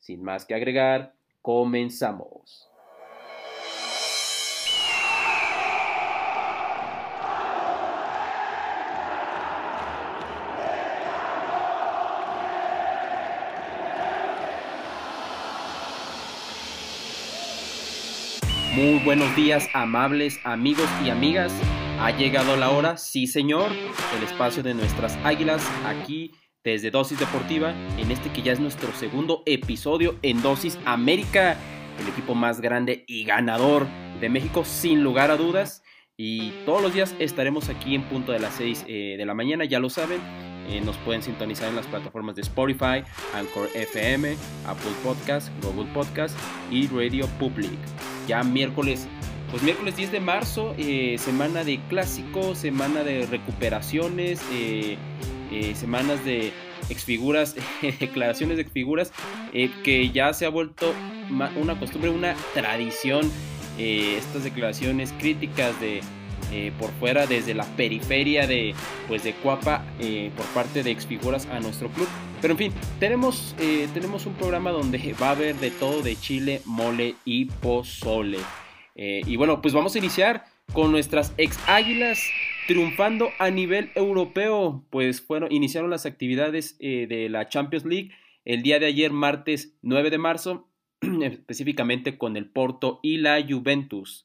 Sin más que agregar, comenzamos. Muy buenos días, amables amigos y amigas. Ha llegado la hora, sí señor, el espacio de nuestras águilas aquí desde Dosis Deportiva, en este que ya es nuestro segundo episodio en Dosis América, el equipo más grande y ganador de México sin lugar a dudas. Y todos los días estaremos aquí en punto de las 6 eh, de la mañana, ya lo saben. Eh, nos pueden sintonizar en las plataformas de Spotify, Anchor FM, Apple Podcast, Google Podcast y Radio Public. Ya miércoles, pues miércoles 10 de marzo, eh, semana de clásicos, semana de recuperaciones, eh, semanas de exfiguras, declaraciones de exfiguras, eh, que ya se ha vuelto una costumbre, una tradición, eh, estas declaraciones críticas de por fuera desde la periferia de pues de Cuapa por parte de exfiguras a nuestro club. Pero en fin, tenemos, tenemos un programa donde va a haber de todo de chile, mole y pozole. y bueno, pues vamos a iniciar con nuestras ex águilas triunfando a nivel europeo, pues fueron, iniciaron las actividades eh, de la Champions League el día de ayer, martes 9 de marzo, específicamente con el Porto y la Juventus.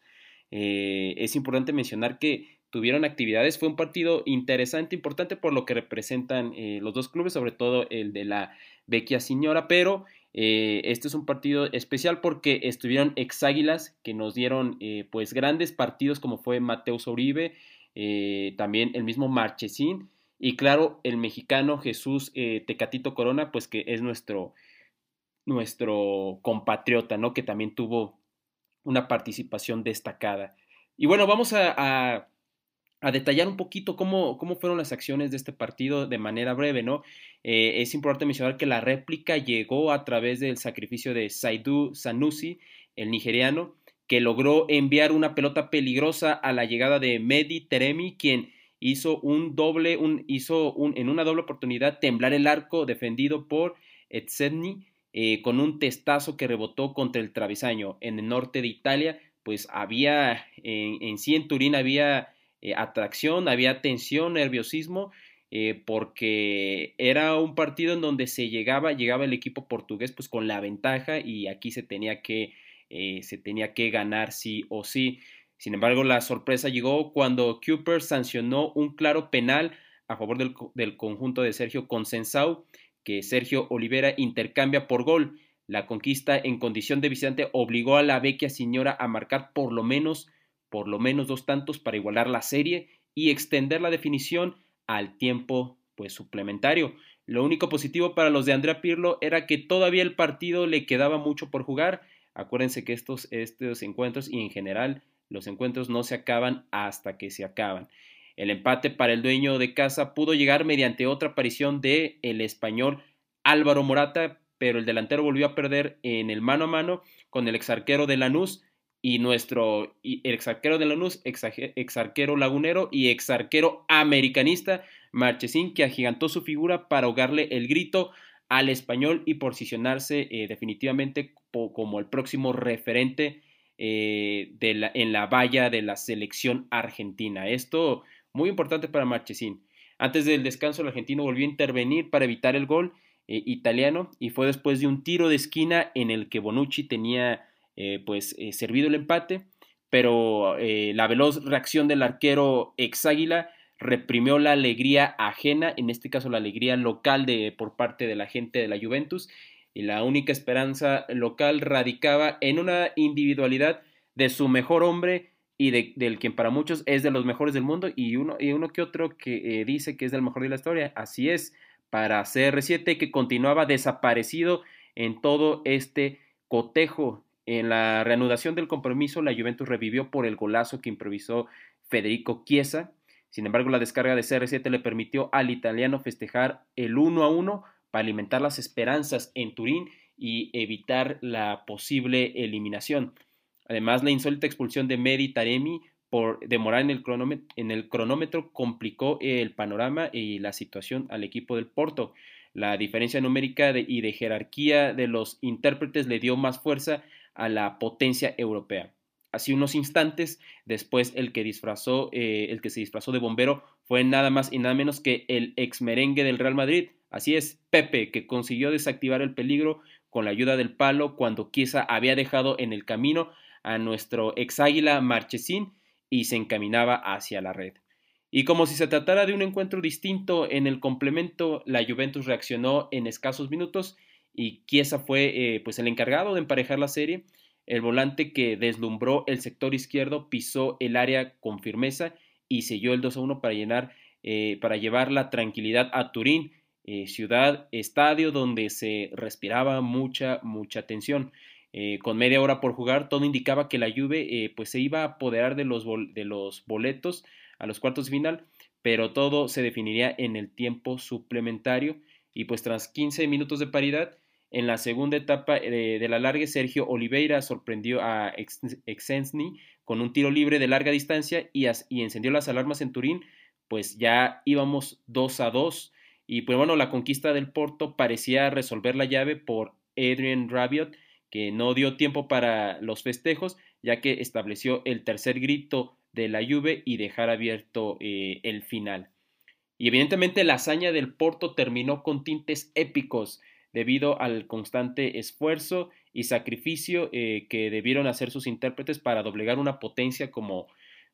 Eh, es importante mencionar que tuvieron actividades, fue un partido interesante, importante por lo que representan eh, los dos clubes, sobre todo el de la Vecchia Señora, pero este es un partido especial porque estuvieron ex águilas que nos dieron pues grandes partidos como fue Mateus Uribe, eh, también el mismo Marchesín y claro, el mexicano Jesús eh, Tecatito Corona, pues que es nuestro, nuestro compatriota, ¿no? Que también tuvo una participación destacada. Y bueno, vamos a, a, detallar un poquito cómo, cómo, fueron las acciones de este partido de manera breve, ¿no? Eh, es importante mencionar que la réplica llegó a través del sacrificio de Saidu Sanusi, el nigeriano, que logró enviar una pelota peligrosa a la llegada de Medi Teremi, quien hizo un doble, un, hizo un, en una doble oportunidad temblar el arco defendido por Etsedni eh, con un testazo que rebotó contra el travesaño. En el norte de Italia, pues había, en, en sí en Turín había eh, atracción, había tensión, nerviosismo, eh, porque era un partido en donde se llegaba, llegaba el equipo portugués pues con la ventaja y aquí se tenía que eh, se tenía que ganar sí o sí. Sin embargo, la sorpresa llegó cuando Cooper sancionó un claro penal a favor del, conjunto de Sergio Consensau, que Sergio Olivera intercambia por gol. La conquista en condición de visitante obligó a la vecchia señora a marcar por lo menos, por lo menos dos tantos para igualar la serie y extender la definición al tiempo pues suplementario. Lo único positivo para los de Andrea Pirlo era que todavía el partido le quedaba mucho por jugar Acuérdense que estos, estos encuentros y en general los encuentros no se acaban hasta que se acaban. El empate para el dueño de casa pudo llegar mediante otra aparición de el español Álvaro Morata, pero el delantero volvió a perder en el mano a mano con el exarquero de Lanús y nuestro el exarquero de Lanús, exarquero lagunero y exarquero americanista Marchesín que agigantó su figura para ahogarle el grito al español y posicionarse eh, definitivamente como el próximo referente eh, en la valla de la selección argentina. Esto muy importante para Marchesín. Antes del descanso, el argentino volvió a intervenir para evitar el gol eh, italiano y fue después de un tiro de esquina en el que Bonucci tenía pues servido el empate, pero la veloz reacción del arquero ex águila reprimió la alegría ajena, en este caso la alegría local de, por parte de la gente de la Juventus, y la única esperanza local radicaba en una individualidad de su mejor hombre y de, del quien para muchos es de los mejores del mundo y uno, y uno que otro que eh, dice que es del mejor de la historia. Así es, para CR7 que continuaba desaparecido en todo este cotejo. En la reanudación del compromiso, la Juventus revivió por el golazo que improvisó Federico Chiesa. Sin embargo, la descarga de CR7 le permitió al italiano festejar el 1 a 1 para alimentar las esperanzas en Turín y evitar la posible eliminación. Además, la insólita expulsión de Medi Taremi por demorar en el cronómetro complicó el panorama y la situación al equipo del Porto. La diferencia numérica y de jerarquía de los intérpretes le dio más fuerza a la potencia europea. Así unos instantes después el que disfrazó, eh, el que se disfrazó de bombero fue nada más y nada menos que el ex merengue del Real Madrid. Así es, Pepe, que consiguió desactivar el peligro con la ayuda del palo cuando Chiesa había dejado en el camino a nuestro ex águila Marchesín y se encaminaba hacia la red. Y como si se tratara de un encuentro distinto en el complemento, la Juventus reaccionó en escasos minutos y Chiesa fue eh, pues el encargado de emparejar la serie. El volante que deslumbró el sector izquierdo pisó el área con firmeza y selló el 2 a 1 para, llenar, eh, para llevar la tranquilidad a Turín, eh, ciudad, estadio donde se respiraba mucha, mucha tensión. con media hora por jugar, todo indicaba que la Juve pues se iba a apoderar de los, de los boletos a los cuartos de final, pero todo se definiría en el tiempo suplementario y pues tras 15 minutos de paridad, en la segunda etapa eh, de, la larga, Sergio Oliveira sorprendió a Exensny con un tiro libre de larga distancia y, encendió las alarmas en Turín, pues ya íbamos 2 a 2. Y pues bueno, la conquista del Porto parecía resolver la llave por Adrian Rabiot, que no dio tiempo para los festejos, ya que estableció el tercer grito de la Juve y dejar abierto eh, el final. Y evidentemente la hazaña del Porto terminó con tintes épicos debido al constante esfuerzo y sacrificio eh, que debieron hacer sus intérpretes para doblegar una potencia como,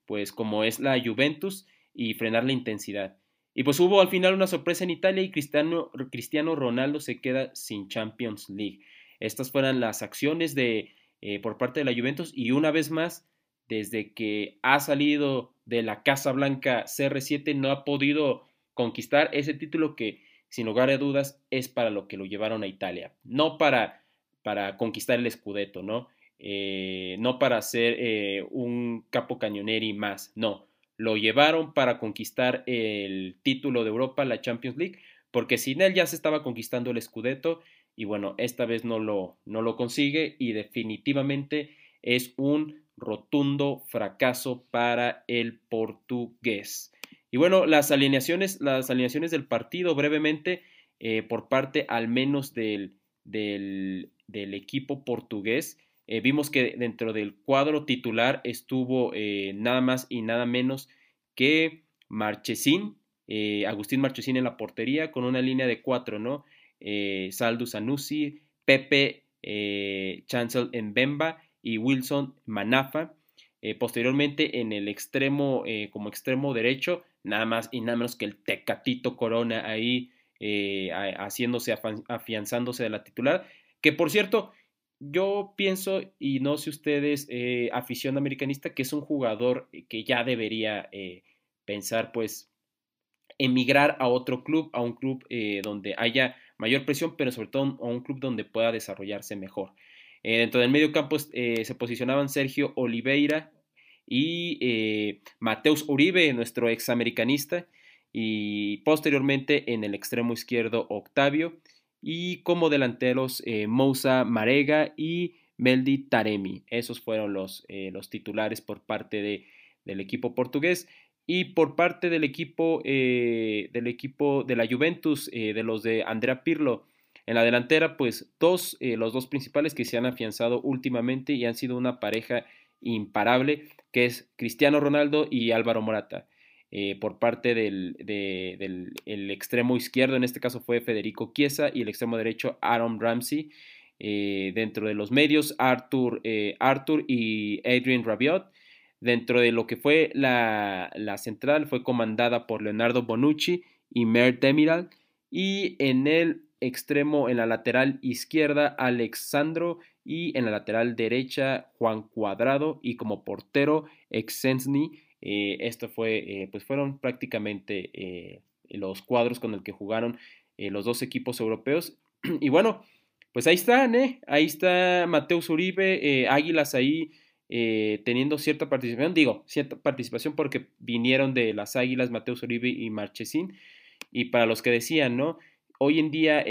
pues, como es la Juventus y frenar la intensidad. Y pues hubo al final una sorpresa en Italia y Cristiano, Cristiano Ronaldo se queda sin Champions League. Estas fueron las acciones de, eh, por parte de la Juventus y una vez más, desde que ha salido de la Casa Blanca CR7 no ha podido conquistar ese título que sin lugar a dudas, es para lo que lo llevaron a Italia. No para, para conquistar el Scudetto, ¿no? Eh, no para ser eh, un capo cañoneri más, no. Lo llevaron para conquistar el título de Europa, la Champions League, porque sin él ya se estaba conquistando el Scudetto y bueno, esta vez no lo, no lo consigue y definitivamente es un rotundo fracaso para el portugués. Y bueno, las alineaciones, las alineaciones del partido brevemente eh, por parte al menos del, del, equipo portugués. Eh, vimos que dentro del cuadro titular estuvo eh, nada más y nada menos que Marchesín, Agustín Marchesín en la portería con una línea de cuatro, ¿no? Saldus Anusi, Pepe Chancel Mbemba y Wilson Manafa. posteriormente en el extremo, como extremo derecho, nada más y nada menos que el Tecatito Corona ahí eh, haciéndose, afianzándose de la titular. Que por cierto, yo pienso, y no sé ustedes, eh, afición americanista, que es un jugador que ya debería eh, pensar, pues, emigrar a otro club, a un club donde haya mayor presión, pero sobre todo a un club donde pueda desarrollarse mejor. dentro del medio campo se posicionaban Sergio Oliveira, y eh, Mateus Uribe, nuestro examericanista, y posteriormente en el extremo izquierdo Octavio, y como delanteros eh, Moussa Marega y Meldi Taremi. Esos fueron los, eh, los titulares por parte de, del equipo portugués. Y por parte del equipo, del equipo de la Juventus, de los de Andrea Pirlo, en la delantera, pues dos, los dos principales que se han afianzado últimamente y han sido una pareja imparable, que es Cristiano Ronaldo y Álvaro Morata. Eh, por parte del, extremo izquierdo, en este caso fue Federico Chiesa, y el extremo derecho Aaron Ramsey. Eh, dentro de los medios, Arthur, eh, Arthur y Adrian Rabiot. Dentro de lo que fue la, central, fue comandada por Leonardo Bonucci y Mer Demiral. Y en el extremo, en la lateral izquierda, Alexandro y en la lateral derecha Juan Cuadrado y como portero Exensny. Eh, esto fue, eh, pues fueron prácticamente eh, los cuadros con el que jugaron los dos equipos europeos. Y bueno, pues ahí están, ¿eh? Ahí está Mateus Uribe, Águilas ahí teniendo cierta participación, digo, cierta participación porque vinieron de las Águilas Mateus Uribe y Marchesín, y para los que decían, ¿no? Hoy en día,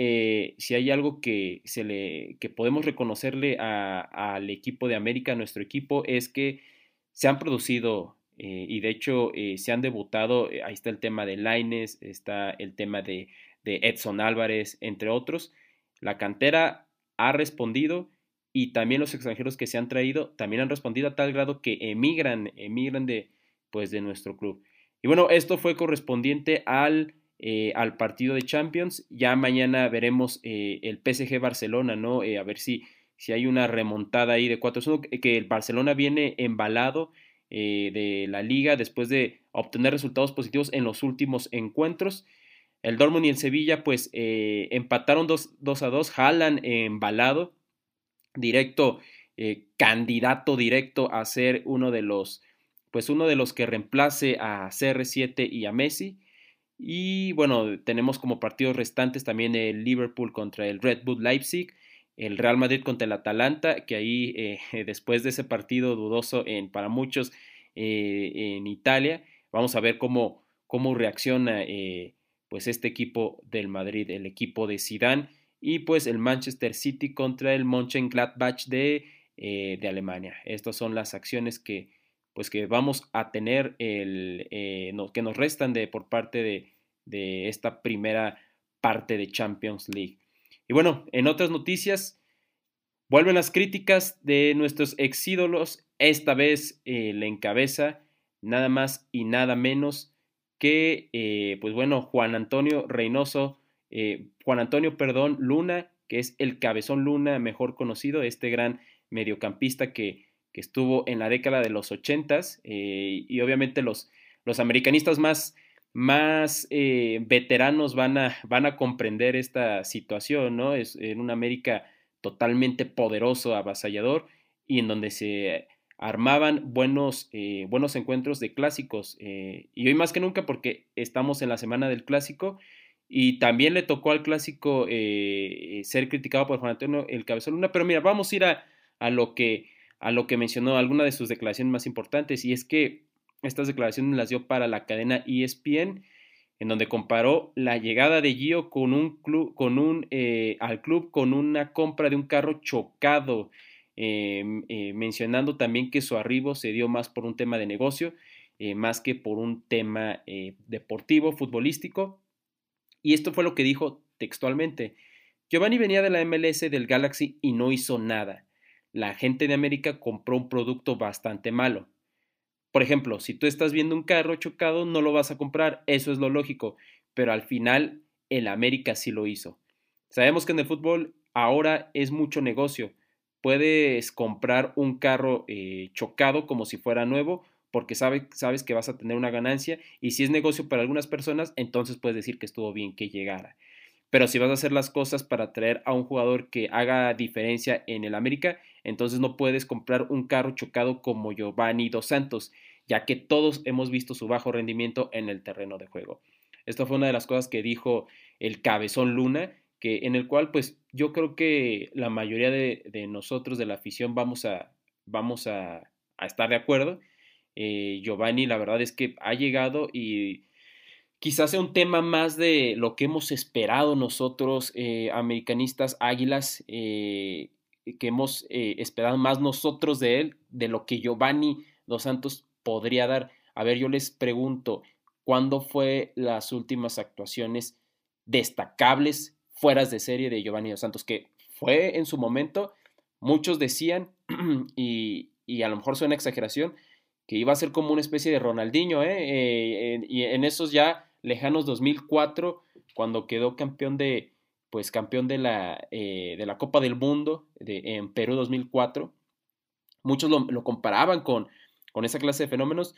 si hay algo que, se le, que podemos reconocerle al equipo de América, nuestro equipo, es que se han producido eh, y de hecho eh, se han debutado, eh, ahí está el tema de Laines, está el tema de, Edson Álvarez, entre otros. La cantera ha respondido y también los extranjeros que se han traído también han respondido a tal grado que emigran, emigran de, pues, de nuestro club. Y bueno, esto fue correspondiente al, al partido de Champions. Ya mañana veremos el PSG Barcelona, ¿no? a ver si, si hay una remontada ahí de 4-1, que el Barcelona viene embalado eh, de la liga después de obtener resultados positivos en los últimos encuentros. El Dortmund y el Sevilla pues eh, empataron 2, a 2, jalan embalado, directo, eh, candidato directo a ser uno de los pues uno de los que reemplace a CR7 y a Messi. Y bueno, tenemos como partidos restantes también el Liverpool contra el Red Bull Leipzig, el Real Madrid contra el Atalanta, que ahí eh, después de ese partido dudoso en, para muchos eh, en Italia, vamos a ver cómo, cómo reacciona eh, pues este equipo del Madrid, el equipo de Zidane y pues el Manchester City contra el Mönchengladbach de, de Alemania. Estas son las acciones que pues que vamos a tener el, que nos restan de, por parte de, de esta primera parte de Champions League. Y bueno, en otras noticias, vuelven las críticas de nuestros ex ídolos. Esta vez eh, le encabeza nada más y nada menos que, eh, pues bueno, Juan Antonio Reynoso, eh, Juan Antonio, perdón, Luna, que es el cabezón Luna mejor conocido, este gran mediocampista que estuvo en la década de los ochentas y obviamente los, los americanistas más más eh, veteranos van a, van a comprender esta situación, ¿no? Es en una América totalmente poderoso, avasallador, y en donde se armaban buenos, eh, buenos encuentros de clásicos. Eh, y hoy más que nunca porque estamos en la semana del clásico y también le tocó al clásico ser criticado por Juan Antonio el Cabezón Luna. Pero mira, vamos a ir a, a, lo que, a lo que mencionó, alguna de sus declaraciones más importantes, y es que estas declaraciones las dio para la cadena ESPN, en donde comparó la llegada de Gio con un club, con un, eh, al club con una compra de un carro chocado, em, eh, mencionando también que su arribo se dio más por un tema de negocio, eh, más que por un tema deportivo, futbolístico. Y esto fue lo que dijo textualmente. Giovanni venía de la MLS del Galaxy y no hizo nada. La gente de América compró un producto bastante malo. Por ejemplo, si tú estás viendo un carro chocado, no lo vas a comprar, eso es lo lógico, pero al final el América sí lo hizo. Sabemos que en el fútbol ahora es mucho negocio. Puedes comprar un carro eh, chocado como si fuera nuevo porque sabes que vas a tener una ganancia y si es negocio para algunas personas, entonces puedes decir que estuvo bien que llegara. Pero si vas a hacer las cosas para traer a un jugador que haga diferencia en el América, entonces no puedes comprar un carro chocado como Giovanni Dos Santos, ya que todos hemos visto su bajo rendimiento en el terreno de juego. Esto fue una de las cosas que dijo el cabezón Luna, que en el cual pues yo creo que la mayoría de, nosotros de la afición vamos a, vamos a, estar de acuerdo. Eh, Giovanni la verdad es que ha llegado y quizás sea un tema más de lo que hemos esperado nosotros, eh, americanistas águilas, eh, que hemos eh, esperado más nosotros de él, de lo que Giovanni Dos Santos podría dar. A ver, yo les pregunto, ¿cuándo fue las últimas actuaciones destacables, fueras de serie de Giovanni Dos Santos? Que fue en su momento, muchos decían, y, y a lo mejor suena exageración, que iba a ser como una especie de Ronaldinho, ¿eh? y en esos ya lejanos 2004, cuando quedó campeón de, pues campeón de la, eh, de la Copa del Mundo en Perú 2004. Muchos lo, comparaban con, con esa clase de fenómenos.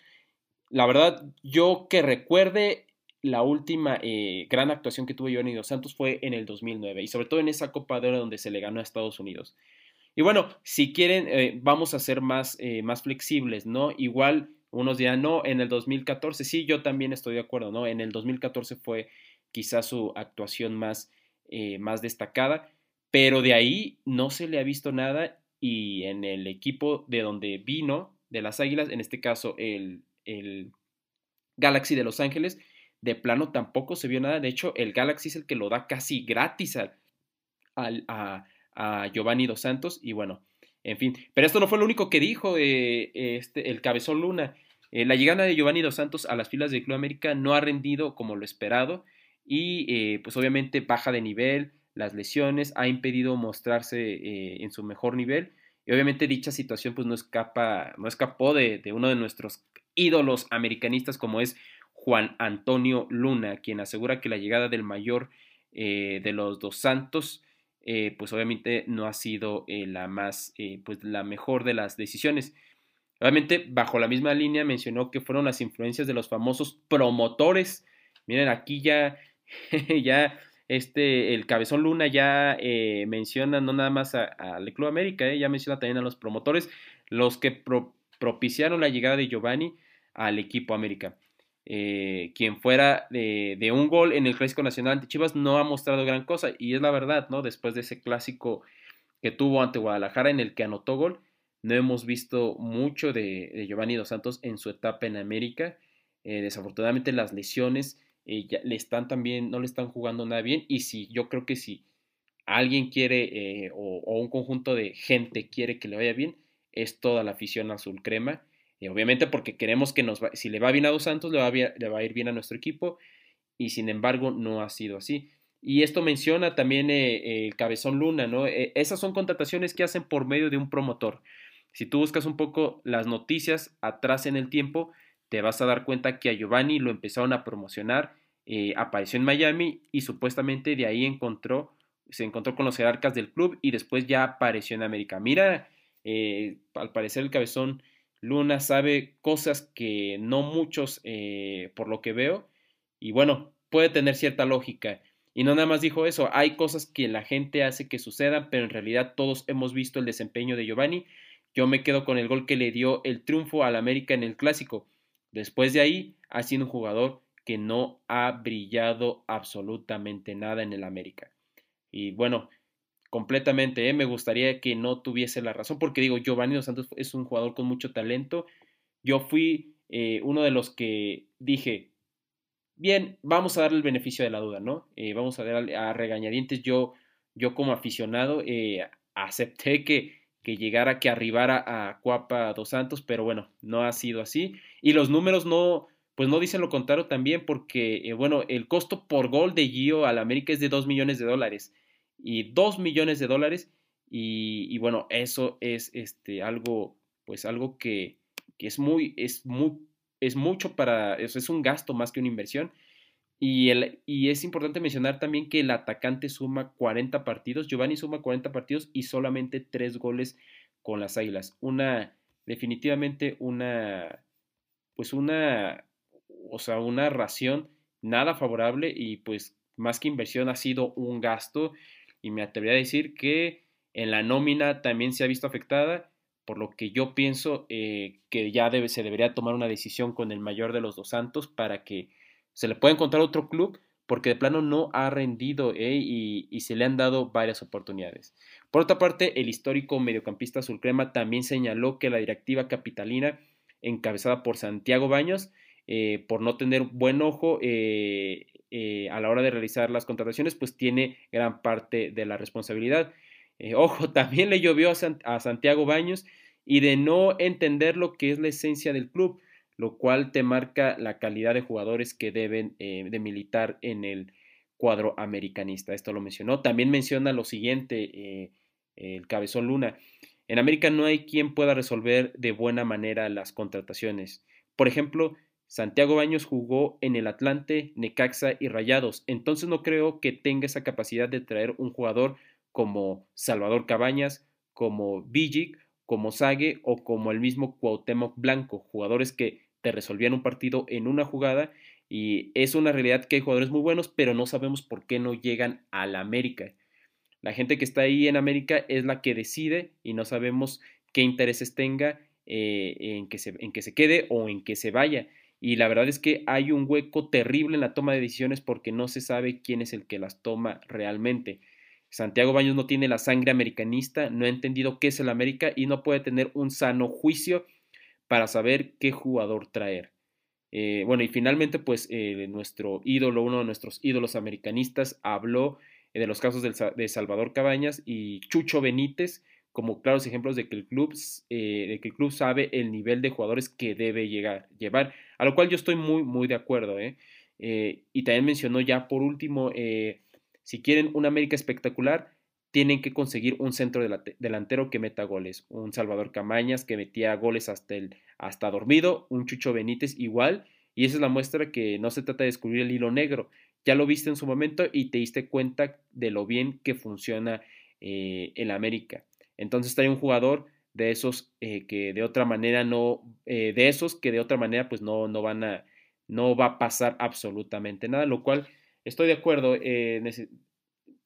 La verdad, yo que recuerde, la última eh, gran actuación que tuvo Giovanni Dos Santos fue en el 2009 y sobre todo en esa Copa de Oro donde se le ganó a Estados Unidos. Y bueno, si quieren, eh, vamos a ser más, más flexibles, ¿no? Igual unos dirán, no, en el 2014, sí, yo también estoy de acuerdo, ¿no? En el 2014 fue quizás su actuación más, eh, más destacada, pero de ahí no se le ha visto nada y en el equipo de donde vino, de las Águilas, en este caso el, el Galaxy de Los Ángeles, de plano tampoco se vio nada. De hecho, el Galaxy es el que lo da casi gratis a, a, Giovanni Dos Santos. Y bueno, en fin. Pero esto no fue lo único que dijo eh, este, el Cabezón Luna. Eh, la llegada de Giovanni Dos Santos a las filas del Club América no ha rendido como lo esperado. Y eh, pues obviamente baja de nivel, las lesiones, ha impedido mostrarse en su mejor nivel. Y obviamente dicha situación pues no escapa, no escapó de, uno de nuestros ídolos americanistas como es Juan Antonio Luna, quien asegura que la llegada del mayor eh, de los dos santos eh, pues obviamente no ha sido eh, la más, pues la mejor de las decisiones. Obviamente, bajo la misma línea mencionó que fueron las influencias de los famosos promotores. Miren, aquí ya, ya este, el Cabezón Luna ya eh, menciona no nada más al Club América, eh, ya menciona también a los promotores, los que propiciaron la llegada de Giovanni al equipo América. Eh, quien fuera de, un gol en el Clásico Nacional de Chivas no ha mostrado gran cosa, y es la verdad, ¿no? Después de ese clásico que tuvo ante Guadalajara en el que anotó gol, no hemos visto mucho de, Giovanni Dos Santos en su etapa en América. desafortunadamente las lesiones eh, le están también, no le están jugando nada bien. Y si yo creo que si alguien quiere eh, o, un conjunto de gente quiere que le vaya bien, es toda la afición azul crema. y obviamente porque queremos que nos si le va bien a Dos Santos, le va, le va a ir bien a nuestro equipo. Y sin embargo, no ha sido así. Y esto menciona también eh, el Cabezón Luna, ¿no? esas son contrataciones que hacen por medio de un promotor. Si tú buscas un poco las noticias atrás en el tiempo, te vas a dar cuenta que a Giovanni lo empezaron a promocionar, eh, apareció en Miami y supuestamente de ahí se encontró con los jerarcas del club y después ya apareció en América. Mira, eh, al parecer el cabezón Luna sabe cosas que no muchos, eh, por lo que veo, y bueno, puede tener cierta lógica. Y no nada más dijo eso, hay cosas que la gente hace que sucedan, pero en realidad todos hemos visto el desempeño de Giovanni. Yo me quedo con el gol que le dio el triunfo al América en el clásico. Después de ahí, ha sido un jugador que no ha brillado absolutamente nada en el América. Y bueno, completamente, ¿eh? me gustaría que no tuviese la razón, porque digo, Giovanni Dos Santos es un jugador con mucho talento. Yo fui eh, uno de los que dije, bien, vamos a darle el beneficio de la duda, ¿no? Eh, vamos a darle a regañadientes. Yo, yo como aficionado, acepté que que llegara, que arribara a Cuapa Dos Santos, pero bueno, no ha sido así. Y los números no, pues no dicen lo contrario también, porque, eh, bueno, el costo por gol de Gio al América es de 2 millones de dólares. Y 2 millones de dólares. Y, bueno, eso es este, algo, pues algo que, que es muy, es muy, es mucho para, eso es un gasto más que una inversión. Y, el, y es importante mencionar también que el atacante suma 40 partidos, Giovanni suma 40 partidos y solamente 3 goles con las Águilas. Una, definitivamente una, pues una, o sea, una ración nada favorable y pues más que inversión ha sido un gasto y me atrevería a decir que en la nómina también se ha visto afectada, por lo que yo pienso eh, que ya debe, se debería tomar una decisión con el mayor de los dos santos para que se le puede encontrar otro club porque de plano no ha rendido ¿eh? y, se le han dado varias oportunidades. Por otra parte, el histórico mediocampista Sulcrema también señaló que la directiva capitalina, encabezada por Santiago Baños, eh, por no tener buen ojo eh, a la hora de realizar las contrataciones, pues tiene gran parte de la responsabilidad. ojo, también le llovió a Santiago Baños y de no entender lo que es la esencia del club lo cual te marca la calidad de jugadores que deben eh, de militar en el cuadro americanista. Esto lo mencionó. También menciona lo siguiente, eh, el cabezón Luna. En América no hay quien pueda resolver de buena manera las contrataciones. Por ejemplo, Santiago Baños jugó en el Atlante, Necaxa y Rayados, entonces no creo que tenga esa capacidad de traer un jugador como Salvador Cabañas, como Vigic como Sague o como el mismo Cuauhtémoc Blanco, jugadores que te resolvían un partido en una jugada y es una realidad que hay jugadores muy buenos, pero no sabemos por qué no llegan a la América. La gente que está ahí en América es la que decide y no sabemos qué intereses tenga eh, en, que se, en que se quede o en que se vaya. Y la verdad es que hay un hueco terrible en la toma de decisiones porque no se sabe quién es el que las toma realmente. Santiago Baños no tiene la sangre americanista, no ha entendido qué es el América y no puede tener un sano juicio para saber qué jugador traer. Eh, bueno, y finalmente, pues eh, nuestro ídolo, uno de nuestros ídolos americanistas, habló eh, de los casos de Salvador Cabañas y Chucho Benítez como claros ejemplos de que el club, de que el club sabe el nivel de jugadores que debe llegar, llevar, a lo cual yo estoy muy, muy de acuerdo. y también mencionó ya por último si quieren un América espectacular, tienen que conseguir un centro delantero que meta goles. Un Salvador Camañas que metía goles hasta, el, hasta dormido, un Chucho Benítez igual. Y esa es la muestra que no se trata de descubrir el hilo negro. Ya lo viste en su momento y te diste cuenta de lo bien que funciona eh, el América. Entonces hay un jugador de esos eh, que de otra manera no, eh, de esos que de otra manera pues no, no van a, no va a pasar absolutamente nada, lo cual Estoy de acuerdo.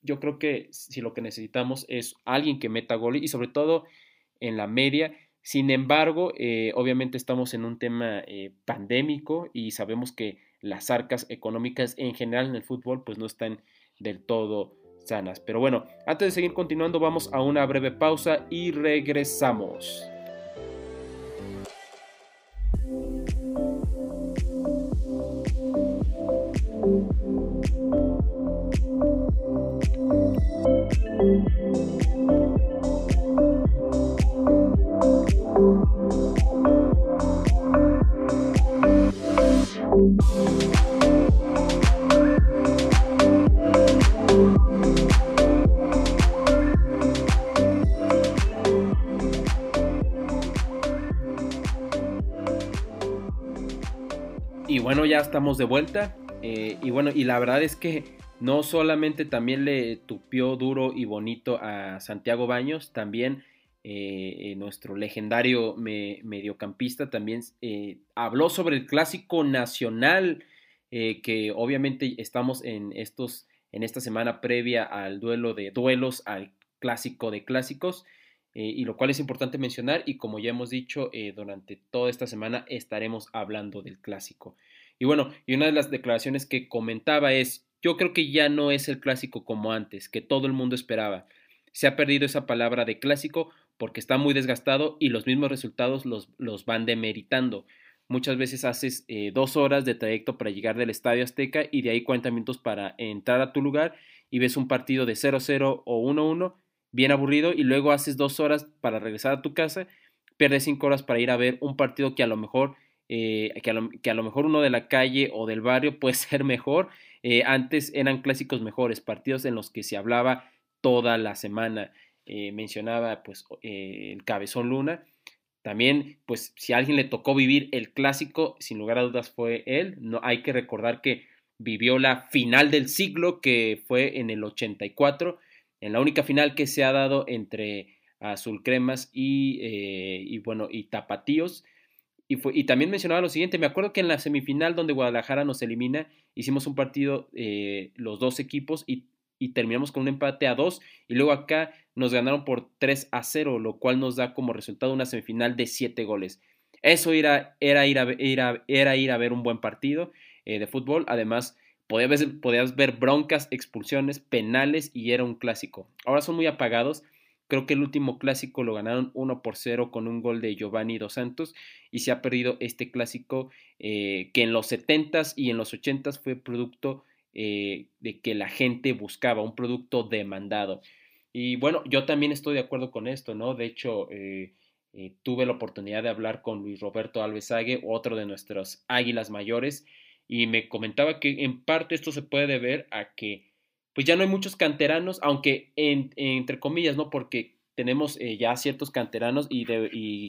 Yo creo que si lo que necesitamos es alguien que meta gol y sobre todo en la media. Sin embargo, eh, obviamente estamos en un tema eh, pandémico y sabemos que las arcas económicas en general en el fútbol pues no están del todo sanas. Pero bueno, antes de seguir continuando vamos a una breve pausa y regresamos. Estamos de vuelta. Eh, y bueno, y la verdad es que no solamente también le tupió duro y bonito a Santiago Baños, también eh, eh, nuestro legendario mediocampista también habló sobre el clásico nacional, que obviamente estamos en estos en esta semana previa al duelo de duelos, al clásico de clásicos. y lo cual es importante mencionar y como ya hemos dicho durante toda esta semana estaremos hablando del clásico. Y bueno, y una de las declaraciones que comentaba es, yo creo que ya no es el clásico como antes, que todo el mundo esperaba. Se ha perdido esa palabra de clásico porque está muy desgastado y los mismos resultados los, los van demeritando. Muchas veces haces eh, dos horas de trayecto para llegar del Estadio Azteca y de ahí 40 minutos para entrar a tu lugar y ves un partido de 0-0 o 1-1 bien aburrido y luego haces dos horas para regresar a tu casa, pierdes cinco horas para ir a ver un partido que a lo mejor eh, que, a lo, mejor uno de la calle o del barrio puede ser mejor. Eh, antes eran clásicos mejores, partidos en los que se hablaba toda la semana. Eh, mencionaba pues el Cabezón Luna. También, pues si a alguien le tocó vivir el clásico, sin lugar a dudas fue él. No, hay que recordar que vivió la final del siglo, que fue en el 84, en la única final que se ha dado entre Azul Cremas y, y bueno, y Tapatíos. Y, fue, y también mencionaba lo siguiente, me acuerdo que en la semifinal donde Guadalajara nos elimina, hicimos un partido eh, los dos equipos y, terminamos con un empate a dos y luego acá nos ganaron por 3 a 0, lo cual nos da como resultado una semifinal de 7 goles. Eso era, era, ir, a, era ir a ver un buen partido eh, de fútbol, además podías podías ver broncas, expulsiones, penales y era un clásico. Ahora son muy apagados Creo que el último clásico lo ganaron 1 por 0 con un gol de Giovanni Dos Santos y se ha perdido este clásico eh, que en los 70s y en los 80s fue producto eh, de que la gente buscaba, un producto demandado. Y bueno, yo también estoy de acuerdo con esto, ¿no? De hecho, eh, tuve la oportunidad de hablar con Luis Roberto Alvesague, otro de nuestros águilas mayores, y me comentaba que en parte esto se puede deber a que pues ya no hay muchos canteranos, aunque entre comillas, ¿no? Porque tenemos eh, ya ciertos canteranos y,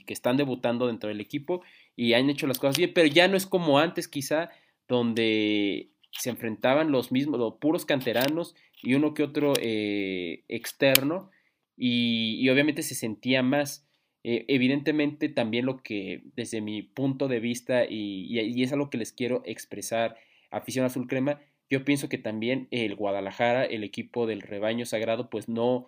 que están debutando dentro del equipo y han hecho las cosas bien, pero ya no es como antes quizá, donde se enfrentaban los mismos, los puros canteranos y uno que otro eh, externo y, obviamente se sentía más. Eh, evidentemente también lo que desde mi punto de vista y, y es algo que les quiero expresar, afición azul crema, yo pienso que también el Guadalajara, el equipo del rebaño sagrado, pues no,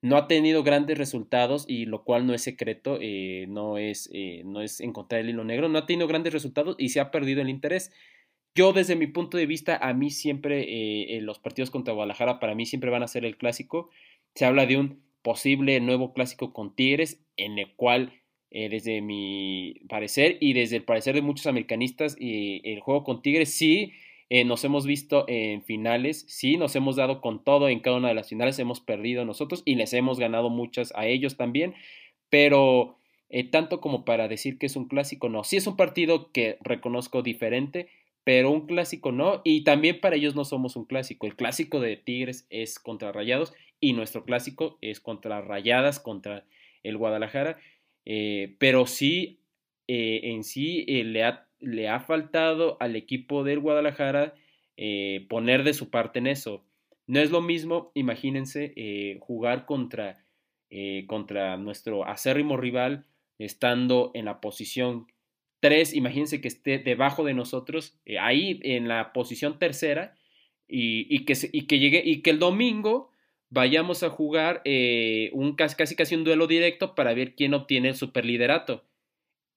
no ha tenido grandes resultados y lo cual no es secreto, eh, no, es, eh, no es encontrar el hilo negro, no ha tenido grandes resultados y se ha perdido el interés. Yo desde mi punto de vista, a mí siempre eh, los partidos contra Guadalajara para mí siempre van a ser el clásico se habla de un posible nuevo clásico con Tigres, en el cual, desde mi parecer y desde el parecer de muchos americanistas, el juego con Tigres sí eh, nos hemos visto en finales, sí, nos hemos dado con todo en cada una de las finales, hemos perdido nosotros y les hemos ganado muchas a ellos también, pero eh, tanto como para decir que es un clásico, no. Sí es un partido que reconozco diferente, pero un clásico no, y también para ellos no somos un clásico. El clásico de Tigres es contra Rayados y nuestro clásico es contra Rayadas, contra el Guadalajara, eh, pero sí, en sí le ha le ha faltado al equipo del Guadalajara eh, poner de su parte en eso. No es lo mismo, imagínense, eh, jugar contra, eh, contra nuestro acérrimo rival estando en la posición 3, imagínense que esté debajo de nosotros, ahí en la posición tercera, y, que, y, que, llegue, y que el domingo vayamos a jugar un, casi, casi un duelo directo para ver quién obtiene el superliderato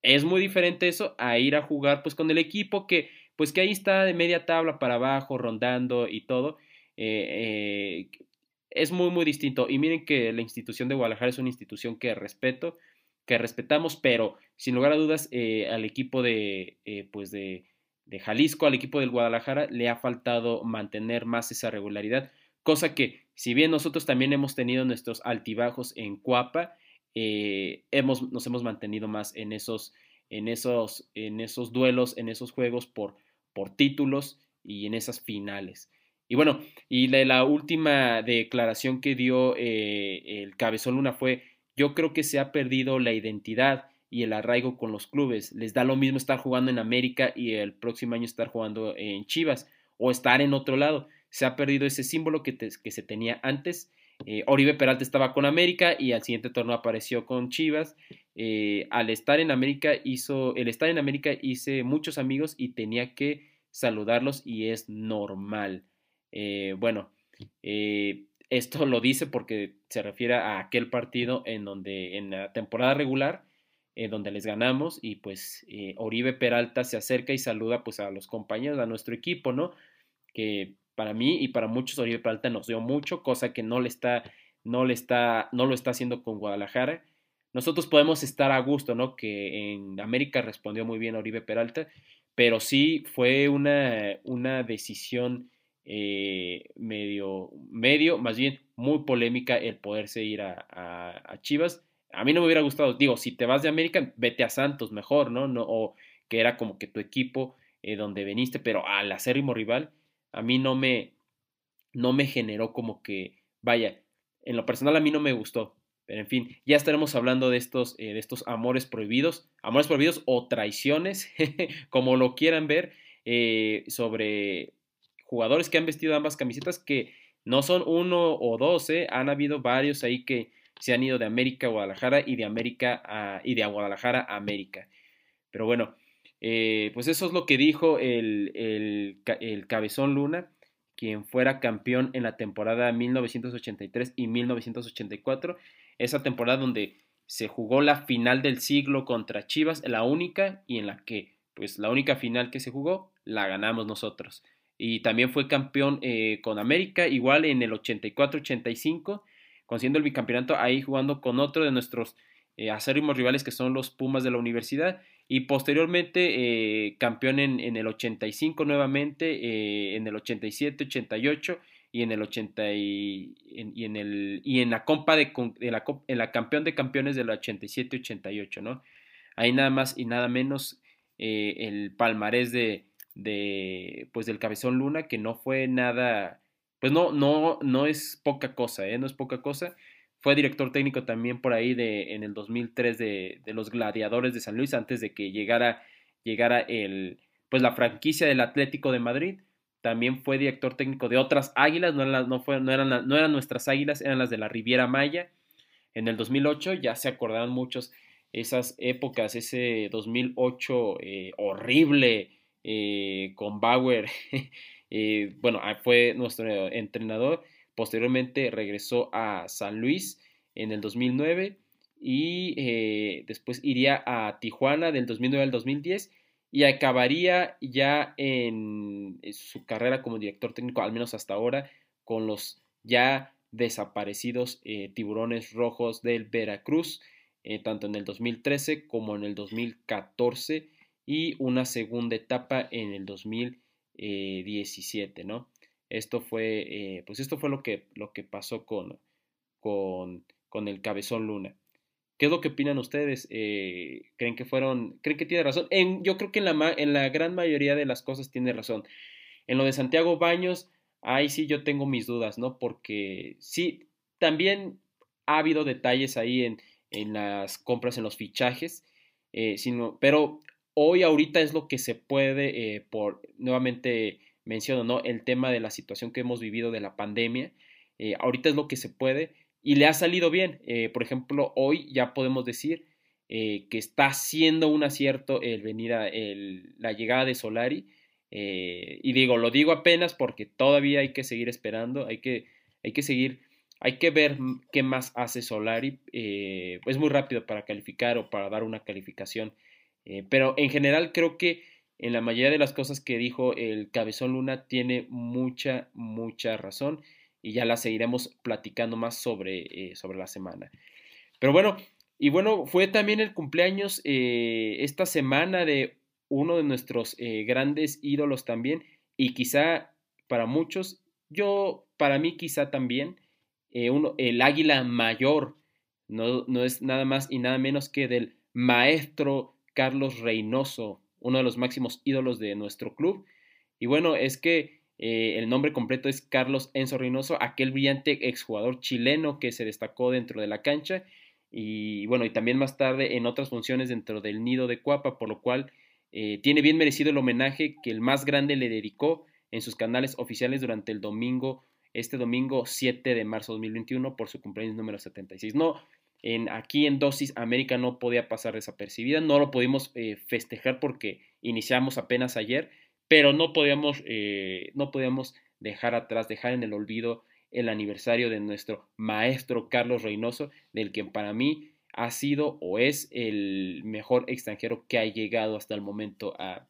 es muy diferente eso a ir a jugar pues con el equipo que pues que ahí está de media tabla para abajo rondando y todo eh, eh, es muy muy distinto. Y miren que la institución de Guadalajara es una institución que respeto que respetamos pero sin lugar a dudas eh, al equipo de pues de, de Jalisco al equipo del Guadalajara le ha faltado mantener más esa regularidad cosa que si bien nosotros también hemos tenido nuestros altibajos en Cuapa eh, hemos, nos hemos mantenido más en esos, en esos, en esos duelos, en esos juegos por, por títulos y en esas finales. Y bueno, y la, última declaración que dio eh, el Cabezón Luna fue, yo creo que se ha perdido la identidad y el arraigo con los clubes. Les da lo mismo estar jugando en América y el próximo año estar jugando en Chivas o estar en otro lado. Se ha perdido ese símbolo que, que se tenía antes eh, Oribe Peralta estaba con América y al siguiente torneo apareció con Chivas. Eh, al estar en América hizo, el estar en América hice muchos amigos y tenía que saludarlos y es normal. Eh, bueno, esto lo dice porque se refiere a aquel partido en donde en la temporada regular donde les ganamos y pues Oribe Peralta se acerca y saluda pues a los compañeros, a nuestro equipo, ¿no? Que para mí y para muchos Oribe Peralta nos dio mucho, cosa que no le está, no le está, no lo está haciendo con Guadalajara. Nosotros podemos estar a gusto, ¿no? Que en América respondió muy bien Oribe Peralta, pero sí fue una, una decisión eh, medio, medio, más bien muy polémica el poderse ir a, a, Chivas. A mí no me hubiera gustado, digo, si te vas de América, vete a Santos mejor, ¿no? no o que era como que tu equipo eh, donde veniste, pero al acérrimo rival, a mí no me, no me generó como que, vaya, en lo personal a mí no me gustó. Pero en fin, ya estaremos hablando de estos, eh, de estos amores prohibidos, amores prohibidos o traiciones, como lo quieran ver, eh, sobre jugadores que han vestido ambas camisetas, que no son uno o dos, eh, han habido varios ahí que se han ido de América a Guadalajara y de América a, y de Guadalajara a América. Pero bueno, eh, pues eso es lo que dijo el, el, Cabezón Luna, quien fuera campeón en la temporada 1983 y 1984, esa temporada donde se jugó la final del siglo contra Chivas, la única y en la que, pues la única final que se jugó, la ganamos nosotros. Y también fue campeón eh, con América, igual en el 84-85, consiguiendo el bicampeonato ahí jugando con otro de nuestros eh, acérrimos rivales que son los Pumas de la universidad y posteriormente eh, campeón en, en, el 85 nuevamente, eh, en el 87, 88 y en el 80 y, en, el, y en la compa de, la, en la campeón de campeones del 87, 88, ¿no? Ahí nada más y nada menos eh, el palmarés de, de, pues del Cabezón Luna, que no fue nada, pues no, no, no es poca cosa, ¿eh? No es poca cosa. Fue director técnico también por ahí de, en el 2003 de, los Gladiadores de San Luis antes de que llegara, llegara el, pues la franquicia del Atlético de Madrid. También fue director técnico de otras águilas, no eran, no, no, eran, no eran nuestras águilas, eran las de la Riviera Maya. En el 2008 ya se acordaban muchos esas épocas, ese 2008 eh, horrible eh, con Bauer. eh, bueno, fue nuestro entrenador Posteriormente regresó a San Luis en el 2009 y eh, después iría a Tijuana del 2009 al 2010 y acabaría ya en su carrera como director técnico, al menos hasta ahora, con los ya desaparecidos tiburones rojos del Veracruz, tanto en el 2013 como en el 2014 y una segunda etapa en el 2017, ¿no? Esto fue, pues esto fue lo que, lo que pasó con, con, con el Cabezón Luna. ¿Qué es lo que opinan ustedes? Eh, ¿Creen que fueron, creen que tiene razón? Yo creo que en la, en la gran mayoría de las cosas tiene razón. En lo de Santiago Baños, ahí sí yo tengo mis dudas, ¿no? Porque sí, también ha habido detalles ahí en, en las compras, en los fichajes, eh, sino, pero hoy ahorita es lo que se puede, eh, por, nuevamente menciono, ¿no? El tema de la situación que hemos vivido de la pandemia, ahorita es lo que se puede y le ha salido bien. Eh, por ejemplo, hoy ya podemos decir eh, que está siendo un acierto el venir a la llegada de Solari. Eh, y digo, lo digo apenas porque todavía hay que seguir esperando, hay que, hay que seguir, hay que ver qué más hace Solari. es muy rápido para calificar o para dar una calificación. pero en general creo que en la mayoría de las cosas que dijo el Cabezón Luna tiene mucha, mucha razón y ya la seguiremos platicando más sobre, eh, sobre la semana. Pero bueno, y bueno, fue también el cumpleaños eh, esta semana de uno de nuestros eh, grandes ídolos también y quizá para muchos, yo, para mí quizá también, uno, el águila mayor, no, no es nada más y nada menos que del maestro Carlos Reynoso, uno de los máximos ídolos de nuestro club. Y bueno, es que eh, el nombre completo es Carlos Enzo Reynoso, aquel brillante exjugador chileno que se destacó dentro de la cancha y bueno, y también más tarde en otras funciones dentro del nido de Cuapa, por lo cual eh, tiene bien merecido el homenaje que el más grande le dedicó en sus canales oficiales durante el domingo, este domingo 7 de marzo de 2021 por su cumpleaños número 76. No, en, aquí en Dosis América no podía pasar desapercibida, no lo pudimos eh, festejar porque iniciamos apenas ayer, pero no podíamos, eh, no podíamos dejar atrás, dejar en el olvido el aniversario de nuestro maestro Carlos Reynoso, del que para mí ha sido o es el mejor extranjero que ha llegado hasta el momento a,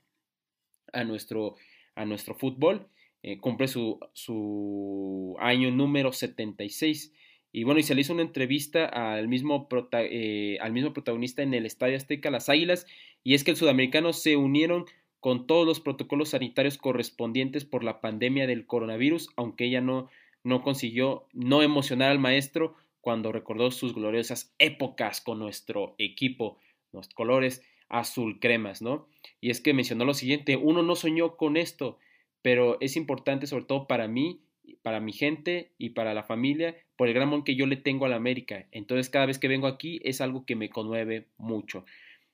nuestro, a nuestro fútbol. Eh, cumple su, su, año número 76. Y bueno, y se le hizo una entrevista al mismo, eh, al mismo protagonista en el Estadio Azteca, las Águilas, y es que el sudamericano se unieron con todos los protocolos sanitarios correspondientes por la pandemia del coronavirus, aunque ella no, no consiguió no emocionar al maestro cuando recordó sus gloriosas épocas con nuestro equipo, los colores azul cremas, ¿no? Y es que mencionó lo siguiente, uno no soñó con esto, pero es importante sobre todo para mí, para mi gente y para la familia, por el gran amor que yo le tengo a la América. Entonces cada vez que vengo aquí es algo que me conmueve mucho.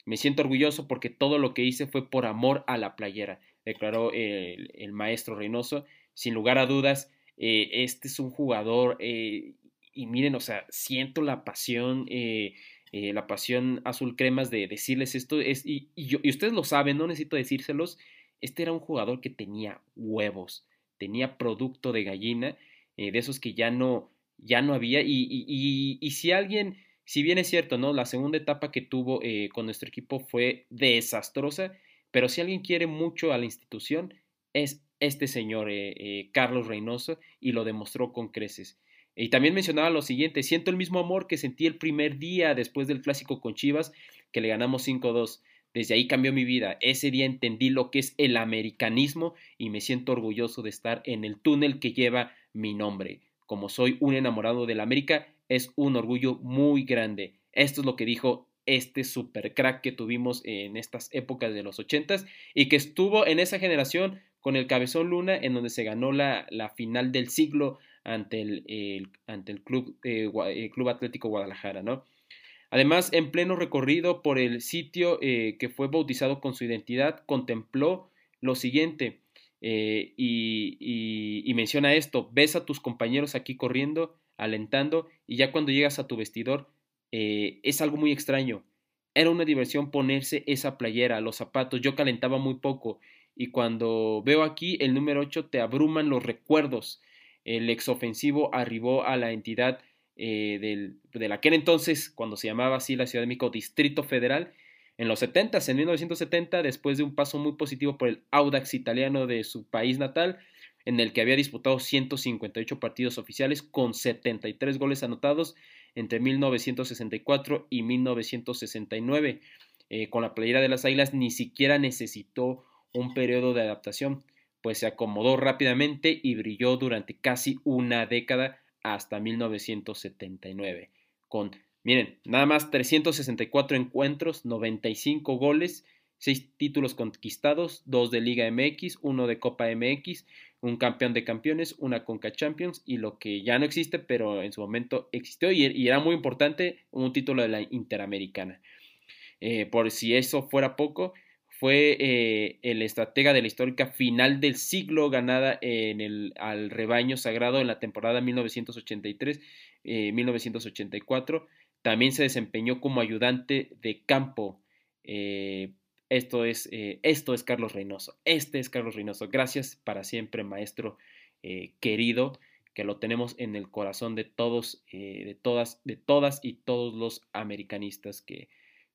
Me siento orgulloso porque todo lo que hice fue por amor a la playera, declaró el, maestro Reynoso. Sin lugar a dudas, eh, este es un jugador eh, y miren, o sea, siento la pasión, eh, la pasión azul cremas de decirles esto, es, y, y, ustedes lo saben, no necesito decírselos, este era un jugador que tenía huevos, tenía producto de gallina, de esos que ya no, ya no había, y, y si alguien si bien es cierto, ¿no? La segunda etapa que tuvo eh, con nuestro equipo fue desastrosa, pero si alguien quiere mucho a la institución, es este señor eh, eh, Carlos Reynoso y lo demostró con creces. Y también mencionaba lo siguiente, siento el mismo amor que sentí el primer día después del clásico con Chivas, que le ganamos 5-2. Desde ahí cambió mi vida. Ese día entendí lo que es el americanismo y me siento orgulloso de estar en el túnel que lleva mi nombre. Como soy un enamorado de la América, es un orgullo muy grande. Esto es lo que dijo este super crack que tuvimos en estas épocas de los ochentas y que estuvo en esa generación con el Cabezón Luna en donde se ganó la, final del siglo ante el, eh, club Atlético Guadalajara, ¿no? Además, en pleno recorrido por el sitio eh, que fue bautizado con su identidad, contempló lo siguiente eh, y, y, menciona esto, ves a tus compañeros aquí corriendo, alentando, y ya cuando llegas a tu vestidor eh, es algo muy extraño. Era una diversión ponerse esa playera, los zapatos, yo calentaba muy poco, y cuando veo aquí el número 8 te abruman los recuerdos. El exofensivo arribó a la entidad eh, del, de aquel entonces, cuando se llamaba así la Ciudad de México, Distrito Federal, en los 70, en 1970, después de un paso muy positivo por el Audax italiano de su país natal, en el que había disputado 158 partidos oficiales con 73 goles anotados entre 1964 y 1969. Eh, con la playera de las Águilas ni siquiera necesitó un periodo de adaptación, pues se acomodó rápidamente y brilló durante casi una década hasta 1979, con, miren, nada más 364 encuentros, 95 goles, 6 títulos conquistados, 2 de Liga MX, 1 de Copa MX, un campeón de campeones, una Conca Champions y lo que ya no existe, pero en su momento existió y, era muy importante, un título de la Interamericana. Eh, por si eso fuera poco, fue eh, el estratega de la histórica final del siglo ganada en el, al rebaño sagrado en la temporada 1983-1984. Eh, También se desempeñó como ayudante de campo. esto, es, esto es Carlos Reynoso. Este es Carlos Reynoso. Gracias para siempre, maestro querido, que lo tenemos en el corazón de todos, de todas, de todas y todos los americanistas que,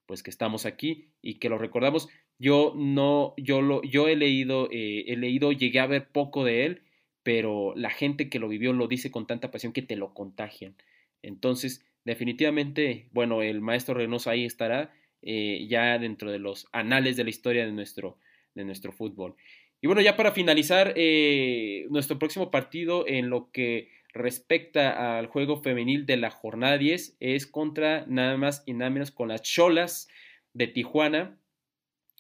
pues que estamos aquí y que lo recordamos. Yo no, yo lo, yo he leído, eh, he leído, llegué a ver poco de él, pero la gente que lo vivió lo dice con tanta pasión que te lo contagian. Entonces, definitivamente, bueno, el maestro Reynoso ahí estará eh, ya dentro de los anales de la historia de nuestro, de nuestro fútbol. Y bueno, ya para finalizar eh, nuestro próximo partido en lo que respecta al juego femenil de la jornada 10 es contra nada más y nada menos con las Cholas de Tijuana.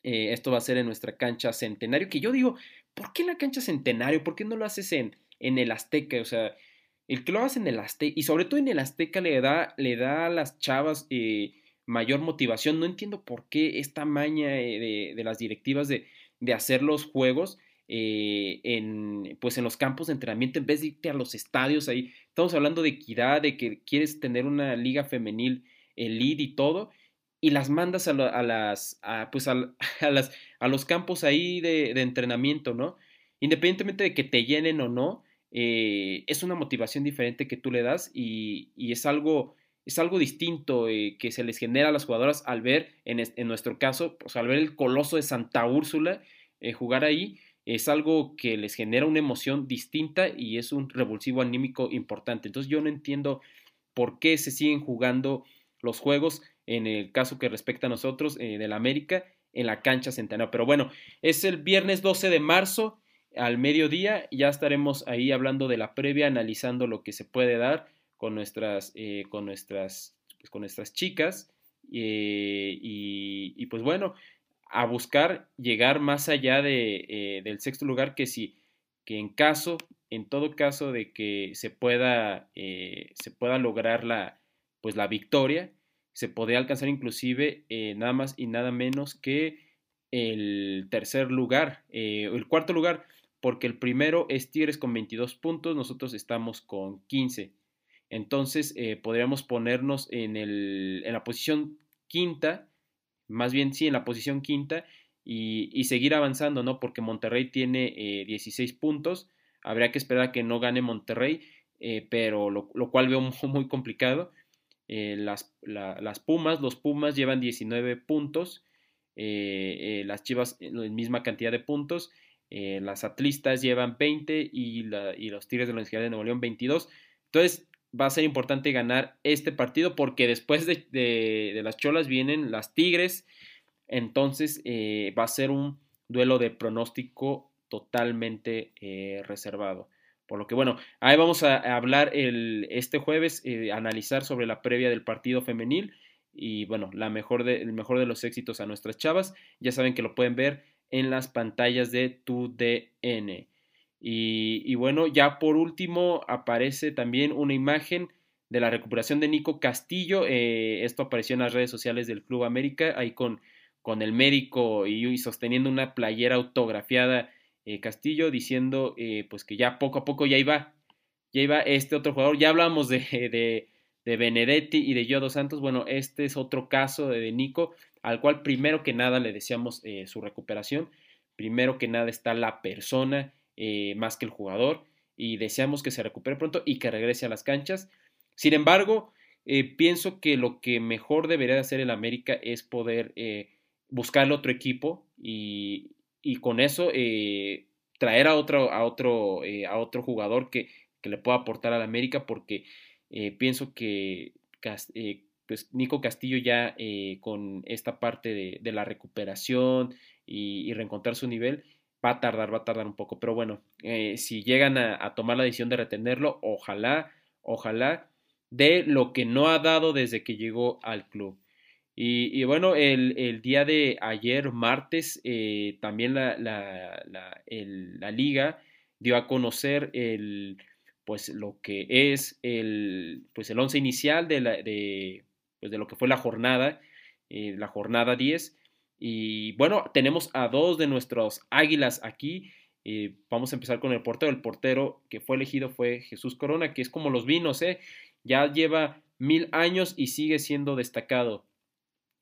Eh, esto va a ser en nuestra cancha Centenario, que yo digo, ¿por qué en la cancha Centenario? ¿Por qué no lo haces en, en el Azteca? O sea, el que lo hagas en el Azteca, y sobre todo en el Azteca le da, le da a las chavas eh, mayor motivación. No entiendo por qué esta maña eh, de, las directivas de, de hacer los juegos eh, en, pues en los campos de entrenamiento en vez de irte a los estadios ahí. Estamos hablando de equidad, de que quieres tener una liga femenil elite y todo, y las mandas a, las, pues a, las, a los campos ahí de, entrenamiento, ¿no? Independientemente de que te llenen o no, eh, es una motivación diferente que tú le das y, es algo es algo distinto eh, que se les genera a las jugadoras al ver, en, en, nuestro caso, pues al ver el coloso de Santa Úrsula jugar ahí, es algo que les genera una emoción distinta y es un revulsivo anímico importante. Entonces yo no entiendo por qué se siguen jugando los juegos en el caso que respecta a nosotros eh, del América en la cancha centenario. Pero bueno, es el viernes 12 de marzo al mediodía. Ya estaremos ahí hablando de la previa, analizando lo que se puede dar con nuestras, eh, con nuestras, pues, con nuestras chicas. Eh, y, y, pues bueno, a buscar llegar más allá de, eh, del sexto lugar que si que en caso en todo caso de que se pueda se pueda lograr la pues la victoria se podría alcanzar inclusive eh, nada más y nada menos que el tercer lugar el cuarto lugar porque el primero es Tigres con 22 puntos nosotros estamos con 15 entonces podríamos ponernos en, el, en la posición quinta más bien sí en la posición quinta y, seguir avanzando, ¿no? Porque Monterrey tiene 16 eh, puntos, habría que esperar a que no gane Monterrey, eh, pero lo, cual veo muy, complicado. Eh, las, las, Pumas, los Pumas llevan 19 puntos, las Chivas la misma cantidad de puntos, las Atlistas llevan 20 y, y los Tigres de la Universidad de Nuevo León 22. Entonces, va a ser importante ganar este partido porque después de, las Cholas vienen las Tigres. Entonces eh, va a ser un duelo de pronóstico totalmente eh, reservado. Por lo que bueno, ahí vamos a, hablar el, este jueves, eh, analizar sobre la previa del partido femenil y bueno, la mejor el mejor de los éxitos a nuestras chavas. Ya saben que lo pueden ver en las pantallas de tu DN. Y, bueno, ya por último aparece también una imagen de la recuperación de Nico Castillo. Eh, esto apareció en las redes sociales del Club América, ahí con, con el médico y, sosteniendo una playera autografiada eh, Castillo, diciendo eh, pues que ya poco a poco ya iba, ya iba este otro jugador. Ya hablamos de, de, de Benedetti y de Yodo Santos. Bueno, este es otro caso de, Nico, al cual primero que nada le deseamos su recuperación. Primero que nada está la persona eh, más que el jugador y deseamos que se recupere pronto y que regrese a las canchas. Sin embargo, eh, pienso que lo que mejor debería de hacer el América es poder eh, buscar otro equipo y, con eso traer a otro, a otro, a otro jugador que, que, le pueda aportar al América porque pienso que pues Nico Castillo ya con esta parte de, de la recuperación y, y, reencontrar su nivel, va a tardar, va a tardar un poco. Pero bueno, si llegan a, a, tomar la decisión de retenerlo, ojalá, ojalá de lo que no ha dado desde que llegó al club. Y, bueno, el, día de ayer, martes, eh, también la, la, la, liga dio a conocer el, pues, lo que es el, pues, el once inicial de, la, de, pues, de lo que fue la jornada, eh, la jornada 10. Y bueno, tenemos a dos de nuestros águilas aquí. Eh, vamos a empezar con el portero. El portero que fue elegido fue Jesús Corona, que es como los vinos, ¿eh? Ya lleva mil años y sigue siendo destacado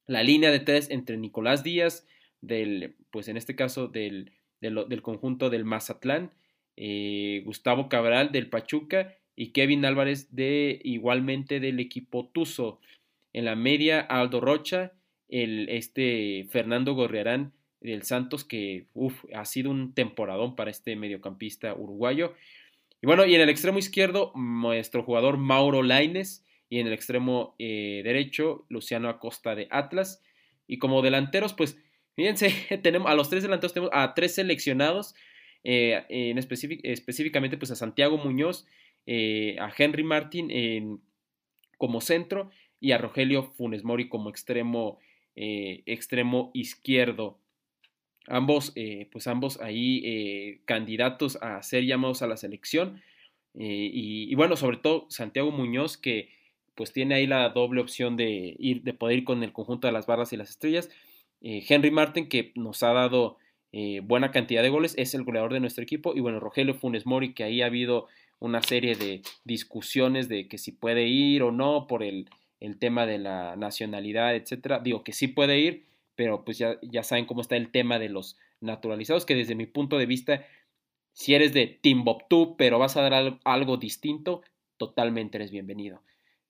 la línea de tres entre Nicolás Díaz, del, pues en este caso del, del, conjunto del Mazatlán, eh, Gustavo Cabral del Pachuca y Kevin Álvarez de igualmente del equipo Tuzo. En la media, Aldo Rocha, el, este Fernando Gorriarán del Santos, que ha sido un temporadón para este mediocampista uruguayo. Y bueno, y en el extremo izquierdo, nuestro jugador Mauro Laines, y en el extremo eh, derecho Luciano Acosta de Atlas. Y como delanteros, pues fíjense, tenemos a los tres delanteros tenemos a tres seleccionados, eh, en específicamente pues a Santiago Muñoz, eh, a Henry Martin como centro y a Rogelio Funes Mori como extremo, extremo izquierdo. Ambos, pues ambos ahí candidatos a ser llamados a la selección. y, bueno, sobre todo Santiago Muñoz que pues tiene ahí la doble opción de, ir, de poder ir con el conjunto de las barras y las estrellas. Eh, Henry Martin, que nos ha dado eh, buena cantidad de goles, es el goleador de nuestro equipo. Y bueno, Rogelio Funes Mori, que ahí ha habido una serie de discusiones de que si puede ir o no por el, el tema de la nacionalidad, etcétera. Digo que sí puede ir, pero pues ya, ya saben cómo está el tema de los naturalizados, que desde mi punto de vista, si eres de Timbuktu, pero vas a dar algo distinto, totalmente eres bienvenido.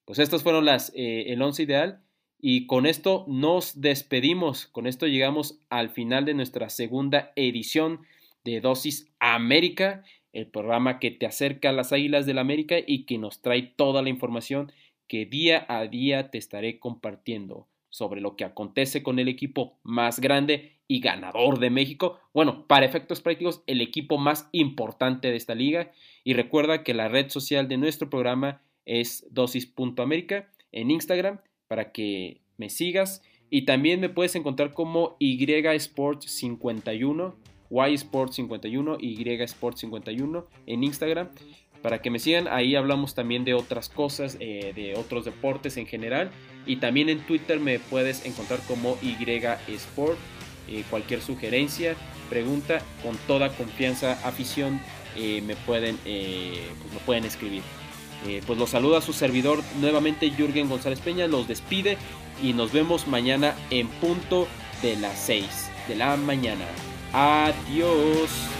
Pues estas fueron las, eh, el 11 ideal y con esto nos despedimos. Con esto llegamos al final de nuestra segunda edición de Dosis América, el programa que te acerca a las Águilas del la América y que nos trae toda la información que día a día te estaré compartiendo sobre lo que acontece con el equipo más grande y ganador de México. Bueno, para efectos prácticos, el equipo más importante de esta liga. Y recuerda que la red social de nuestro programa es dosis.america en Instagram para que me sigas y también me puedes encontrar como Y Sport 51, Y Sport 51, Y Sport 51 en Instagram para que me sigan. Ahí hablamos también de otras cosas, eh, de otros deportes en general. Y también en Twitter me puedes encontrar como Y Sport. Eh, cualquier sugerencia, pregunta, con toda confianza, afición, eh, me, pueden, pues me pueden escribir. Eh, pues los saluda su servidor nuevamente Jürgen González Peña, los despide y nos vemos mañana en punto de las 6 de la mañana. Adiós.